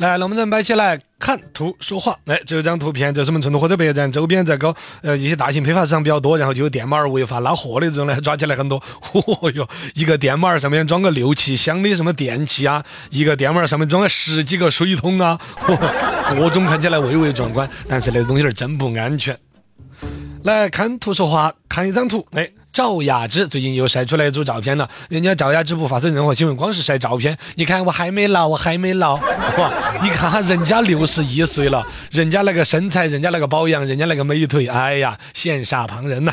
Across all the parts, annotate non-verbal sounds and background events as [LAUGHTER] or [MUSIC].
来，那我们人摆起来看图说话。来，这张图片，这是我们成都火车北站周边在搞呃一些大型批发市场比较多，然后就有电马儿违法拉货的这种呢，抓起来很多。[LAUGHS] 嚯哟，一个电马儿上面装个六七箱的什么电器啊，一个电马儿上面装了十几个水桶啊，[LAUGHS] 各种看起来蔚为壮观，但是那东西儿真不安全。来看图说话，看一张图，哎，赵雅芝最近又晒出来一组照片了。人家赵雅芝不发生任何新闻，光是晒照片。你看我还没老，我还没老，哇！你看哈，人家六十一岁了，人家那个身材，人家那个保养，人家那个美腿，哎呀，羡煞旁人呐。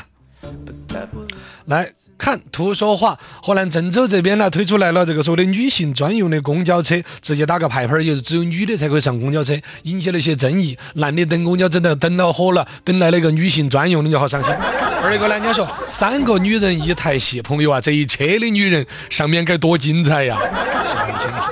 来看图说话，河南郑州这边呢推出来了这个所谓的女性专用的公交车，直接打个牌牌儿，就是只有女的才可以上公交车，引起了一些争议。男的等公交真的等到火了，等来了一个女性专用的就好伤心。二一个呢，人家说三个女人一台戏，朋友啊，这一车的女人上面该多精彩呀！说很清楚。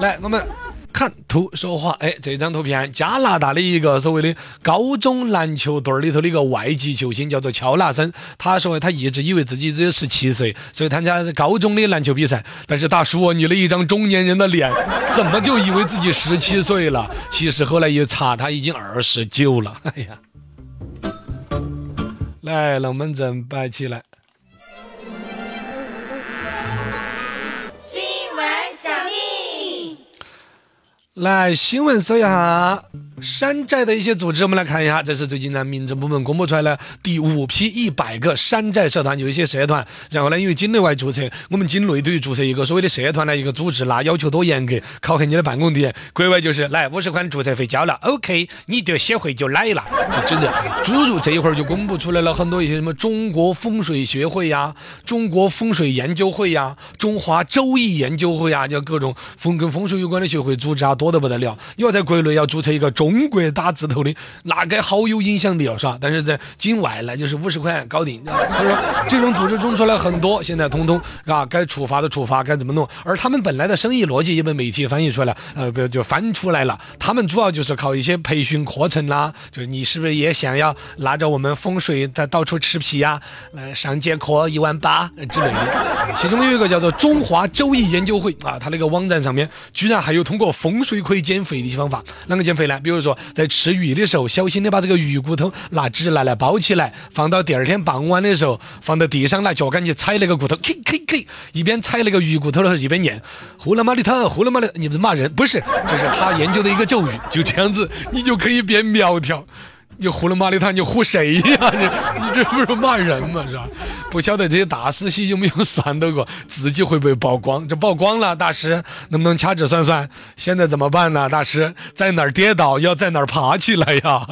来，我们。看图说话，哎，这张图片，加拿大的一个所谓的高中篮球队里头的一个外籍球星叫做乔纳森，他说他一直以为自己只有十七岁，所以参加高中的篮球比赛。但是大叔，你的一张中年人的脸，怎么就以为自己十七岁了？其实后来一查，他已经二十九了。哎呀，来，龙门阵摆起来。新闻小秘，来，新闻搜一下山寨的一些组织，我们来看一下，这是最近呢民政部门公布出来的第五批一百个山寨社团，有一些社团，然后呢，因为境内外注册，我们境内对于注册一个所谓的社团的一个组织，那要求多严格，考核你的办公地点，国外就是来五十块注册费交了，OK，你的协会就来了，就真的，诸如这一会儿就公布出来了很多一些什么中国风水学会呀、中国风水研究会呀、中华周易研究会呀，就各种风跟风水有关的学会组织啊，多得不得了。你要在国内要注册一个中中国打字头的，那该好有影响力哦，是吧？但是在境外那就是五十块搞定。他说这种组织中出来很多，现在通通啊，该处罚的处罚，该怎么弄？而他们本来的生意逻辑也被媒体翻译出来了，呃，不就翻出来了。他们主要就是靠一些培训课程啦，就是你是不是也想要拿着我们风水在到处吃皮呀？来上节课一万八之类的。其中有一个叫做中华周易研究会啊，它那个网站上面居然还有通过风水可以减肥的一些方法。啷个减肥呢？比如在吃鱼的时候，小心的把这个鱼骨头拿纸拿来包起来，放到第二天傍晚的时候放到地上，拿脚杆去踩那个骨头，k k k，一边踩那个鱼骨头的时候一边念胡了妈的头，胡了妈的，你们骂人不是？这是他研究的一个咒语，就这样子，你就可以变苗条。你呼了马里头，你呼谁呀？你你这不是骂人吗？是吧？不晓得这些大师些有没有算到过自己会不会曝光？这曝光了，大师能不能掐指算算？现在怎么办呢？大师在哪儿跌倒，要在哪儿爬起来呀？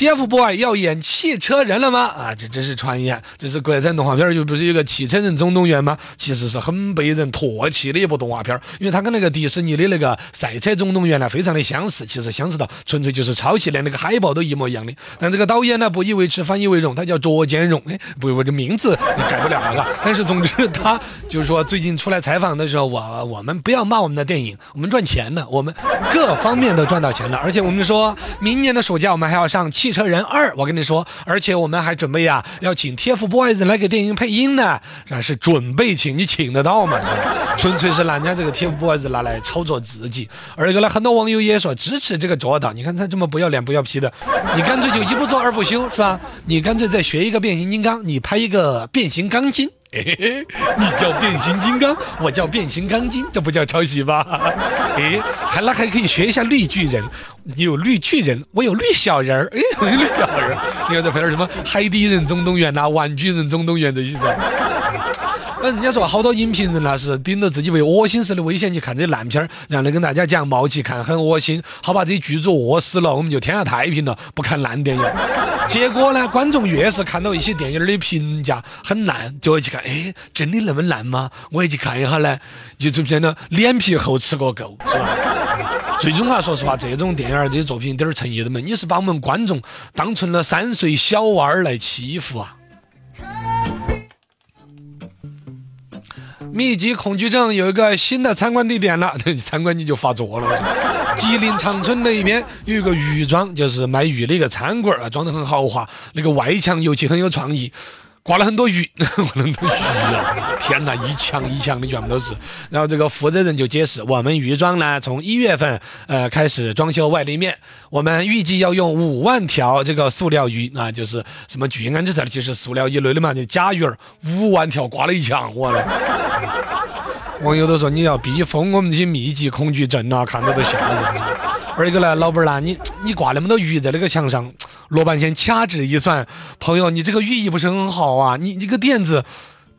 TFBOY 要演汽车人了吗？啊，这真是传言。这是国产动画片儿，又不是有个汽车人总动员吗？其实是很被人唾弃的一部动画片儿，因为它跟那个迪士尼的那个赛车总动员呢非常的相似，其实相似到纯粹就是抄袭，连那个海报都一模一样的。但这个导演呢不以为耻，反以为荣，他叫卓建荣。哎，不，我这名字改不了了，但是总之他就是说最近出来采访的时候，我我们不要骂我们的电影，我们赚钱呢，我们各方面都赚到钱了，而且我们说明年的暑假我们还要上《汽汽车人二》，我跟你说，而且我们还准备呀要请 TFBOYS 来给电影配音呢，那是准备请，你请得到吗？纯粹是拿人家这个 TFBOYS 拿来炒作自己。而一个呢，很多网友也说支持这个卓导，你看他这么不要脸不要皮的，你干脆就一不做二不休，是吧？你干脆再学一个变形金刚，你拍一个变形钢筋。哎，[LAUGHS] 你叫变形金刚，我叫变形钢筋，这不叫抄袭吧？[LAUGHS] 哎，还那还可以学一下绿巨人，你有绿巨人，我有绿小人儿，哎，[LAUGHS] 绿小人儿，你看再拍点什么海底人总动员呐、玩具人总动员这些噻。那人家说好多影评人那是顶着自己为恶心死的危险去看这些烂片儿，然后呢跟大家讲冒起看很恶心，好把这些剧组饿死了，我们就天下太平了，不看烂电影。结果呢，观众越是看到一些电影的评价很烂，就会去看，哎，真的那么烂吗？我也去看一下呢，就出现了脸皮厚吃个够，是吧？最终啊，说实话，这种电影儿这些作品一点诚意都没，你是把我们观众当成了三岁小娃儿来欺负啊！密集恐惧症有一个新的参观地点了，[LAUGHS] 参观你就发作了。吉林长春那一边有一个鱼庄，就是卖鱼的一个餐馆儿啊，装得很豪华，那个外墙尤其很有创意。挂了很多鱼，[LAUGHS] 挂了很多鱼啊！天哪，一墙一墙的全部都是。然后这个负责人就解释，我们鱼庄呢从一月份呃开始装修外立面，我们预计要用五万条这个塑料鱼啊，就是什么聚氨酯材，就是塑料一类的嘛，就甲鱼儿，五万条挂了一墙，我嘞！网友都说你要逼封我们这些密集恐惧症啊，看到都吓人。二一个呢，老板儿呢，你你挂那么多鱼在那个墙上，罗半仙掐指一算，朋友，你这个寓意不是很好啊？你你个垫子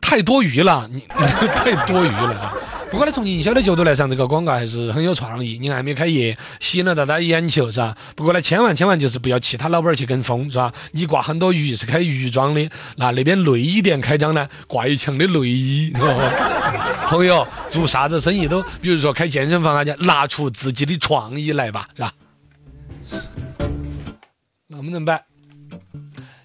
太多余了，你 [LAUGHS] 太多余了。不过呢，从营销的角度来讲，这个广告还是很有创意。你还没开业，吸引了大家眼球，是吧？不过呢，千万千万就是不要其他老板儿去跟风，是吧？你挂很多鱼是开鱼庄的，那那边内衣店开张呢，挂一墙的内衣？[LAUGHS] 朋友做啥子生意都，比如说开健身房啊，就拿出自己的创意来吧，是吧？那我们怎么办？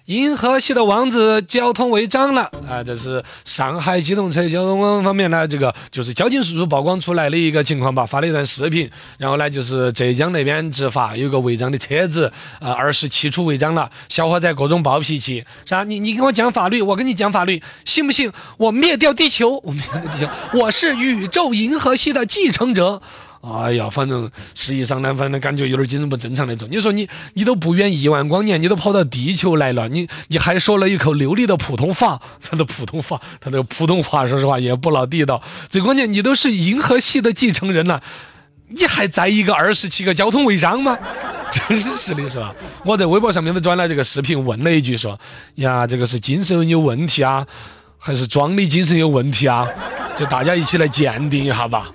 银河系的王子交通违章了啊！这是上海机动车交通方面呢，这个就是交警叔叔曝光出来的一个情况吧，发了一段视频。然后呢，就是浙江那边执法有个违章的车子，呃，二十七处违章了，小伙仔各种暴脾气，啥？你你跟我讲法律，我跟你讲法律，信不信我灭掉地球？[LAUGHS] 我灭掉地球，我是宇宙银河系的继承者。哎呀，反正实际上呢，反正感觉有点精神不正常那种。你说你你都不远亿万光年，你都跑到地球来了，你你还说了一口流利的普通话，他的普通话，他的普通话，说实话也不老地道。最关键，你都是银河系的继承人了，你还在一个二十七个交通违章吗？[LAUGHS] 真是的，是吧？我在微博上面都转了这个视频，问了一句说：呀，这个是精神有问题啊，还是装的精神有问题啊？就大家一起来鉴定一下吧。